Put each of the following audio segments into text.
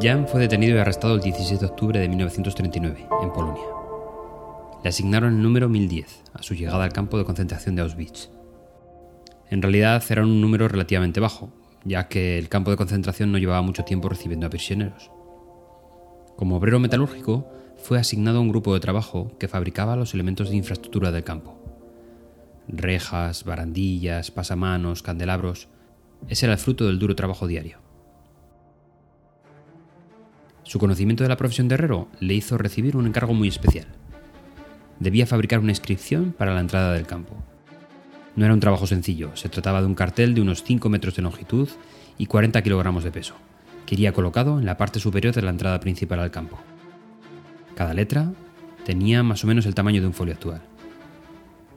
Jan fue detenido y arrestado el 17 de octubre de 1939, en Polonia. Le asignaron el número 1010 a su llegada al campo de concentración de Auschwitz. En realidad era un número relativamente bajo, ya que el campo de concentración no llevaba mucho tiempo recibiendo a prisioneros. Como obrero metalúrgico, fue asignado a un grupo de trabajo que fabricaba los elementos de infraestructura del campo. Rejas, barandillas, pasamanos, candelabros. Ese era el fruto del duro trabajo diario. Su conocimiento de la profesión de herrero le hizo recibir un encargo muy especial. Debía fabricar una inscripción para la entrada del campo. No era un trabajo sencillo, se trataba de un cartel de unos 5 metros de longitud y 40 kilogramos de peso, que iría colocado en la parte superior de la entrada principal al campo. Cada letra tenía más o menos el tamaño de un folio actual.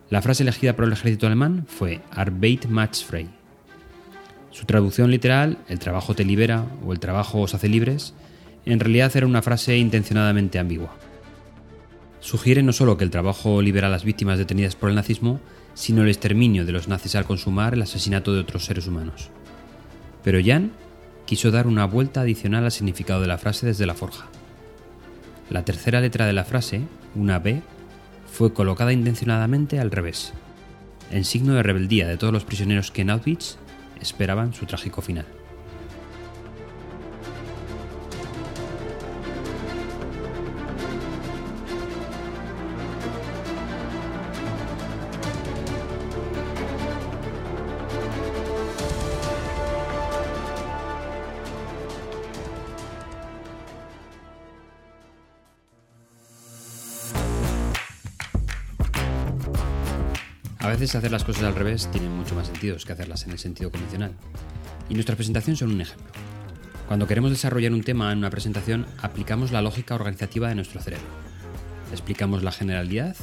La frase elegida por el ejército alemán fue Arbeit macht frei. Su traducción literal, el trabajo te libera o el trabajo os hace libres, en realidad era una frase intencionadamente ambigua. Sugiere no solo que el trabajo libera a las víctimas detenidas por el nazismo, sino el exterminio de los nazis al consumar el asesinato de otros seres humanos. Pero Jan quiso dar una vuelta adicional al significado de la frase desde la forja. La tercera letra de la frase, una B, fue colocada intencionadamente al revés, en signo de rebeldía de todos los prisioneros que en Auschwitz esperaban su trágico final. Veces hacer las cosas al revés tiene mucho más sentido que hacerlas en el sentido convencional. Y nuestras presentaciones son un ejemplo. Cuando queremos desarrollar un tema en una presentación, aplicamos la lógica organizativa de nuestro cerebro. Explicamos la generalidad,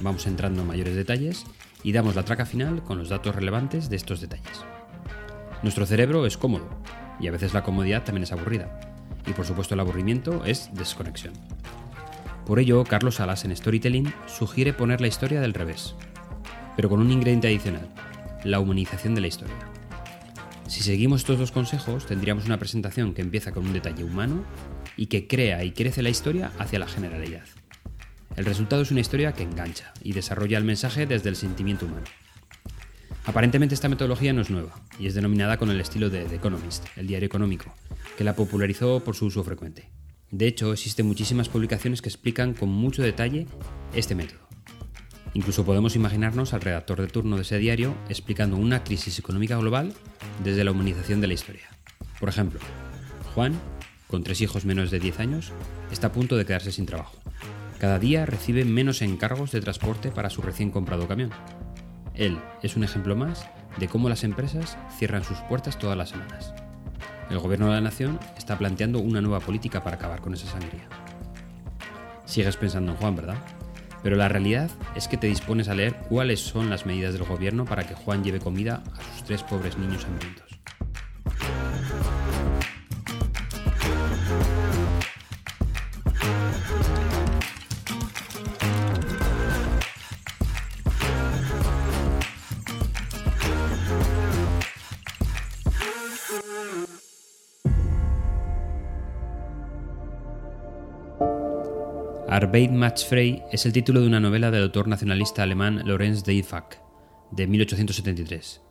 vamos entrando en mayores detalles y damos la traca final con los datos relevantes de estos detalles. Nuestro cerebro es cómodo y a veces la comodidad también es aburrida. Y por supuesto el aburrimiento es desconexión. Por ello, Carlos Salas en Storytelling sugiere poner la historia del revés, pero con un ingrediente adicional, la humanización de la historia. Si seguimos estos dos consejos, tendríamos una presentación que empieza con un detalle humano y que crea y crece la historia hacia la generalidad. El resultado es una historia que engancha y desarrolla el mensaje desde el sentimiento humano. Aparentemente esta metodología no es nueva y es denominada con el estilo de The Economist, el diario económico, que la popularizó por su uso frecuente. De hecho, existen muchísimas publicaciones que explican con mucho detalle este método. Incluso podemos imaginarnos al redactor de turno de ese diario explicando una crisis económica global desde la humanización de la historia. Por ejemplo, Juan, con tres hijos menos de 10 años, está a punto de quedarse sin trabajo. Cada día recibe menos encargos de transporte para su recién comprado camión. Él es un ejemplo más de cómo las empresas cierran sus puertas todas las semanas. El gobierno de la nación está planteando una nueva política para acabar con esa sangría. Sigues pensando en Juan, ¿verdad? Pero la realidad es que te dispones a leer cuáles son las medidas del gobierno para que Juan lleve comida a sus tres pobres niños hambrientos. Arbeit macht frei es el título de una novela del autor nacionalista alemán Lorenz Deifach, de 1873.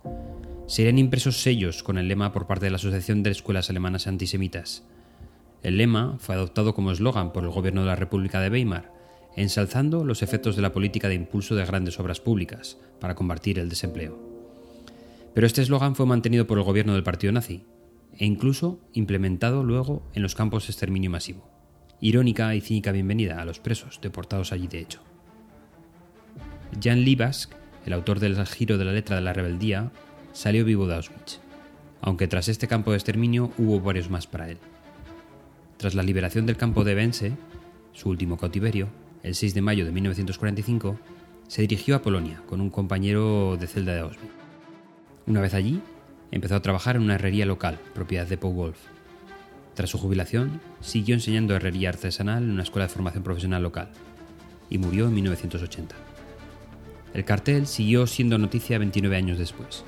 Serían impresos sellos con el lema por parte de la Asociación de Escuelas Alemanas Antisemitas. El lema fue adoptado como eslogan por el gobierno de la República de Weimar, ensalzando los efectos de la política de impulso de grandes obras públicas para combatir el desempleo. Pero este eslogan fue mantenido por el gobierno del partido nazi e incluso implementado luego en los campos de exterminio masivo irónica y cínica bienvenida a los presos deportados allí de hecho. Jan Libask, el autor del giro de la letra de la rebeldía, salió vivo de Auschwitz, aunque tras este campo de exterminio hubo varios más para él. Tras la liberación del campo de Vence, su último cautiverio, el 6 de mayo de 1945, se dirigió a Polonia con un compañero de celda de Auschwitz. Una vez allí, empezó a trabajar en una herrería local, propiedad de Paul tras su jubilación, siguió enseñando herrería artesanal en una escuela de formación profesional local y murió en 1980. El cartel siguió siendo noticia 29 años después.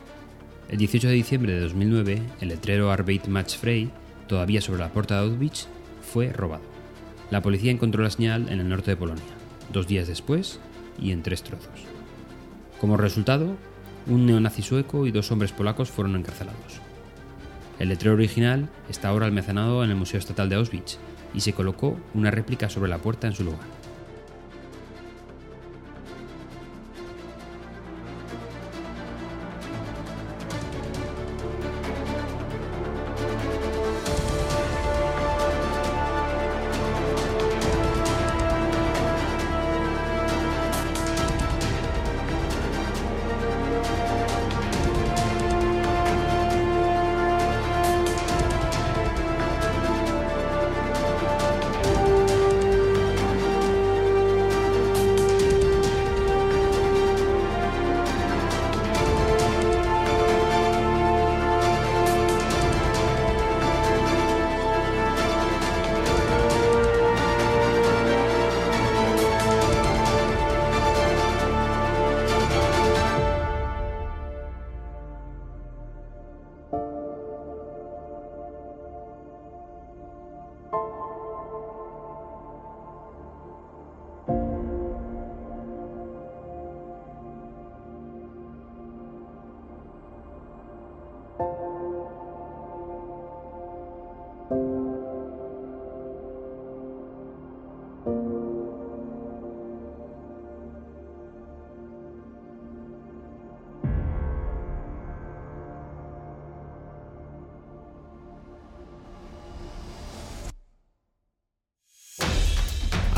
El 18 de diciembre de 2009, el letrero Arbeit Match Frey, todavía sobre la puerta de Auschwitz, fue robado. La policía encontró la señal en el norte de Polonia, dos días después y en tres trozos. Como resultado, un neonazi sueco y dos hombres polacos fueron encarcelados. El letrero original está ahora almacenado en el Museo Estatal de Auschwitz y se colocó una réplica sobre la puerta en su lugar.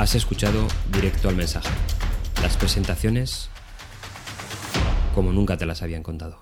Has escuchado directo al mensaje. Las presentaciones como nunca te las habían contado.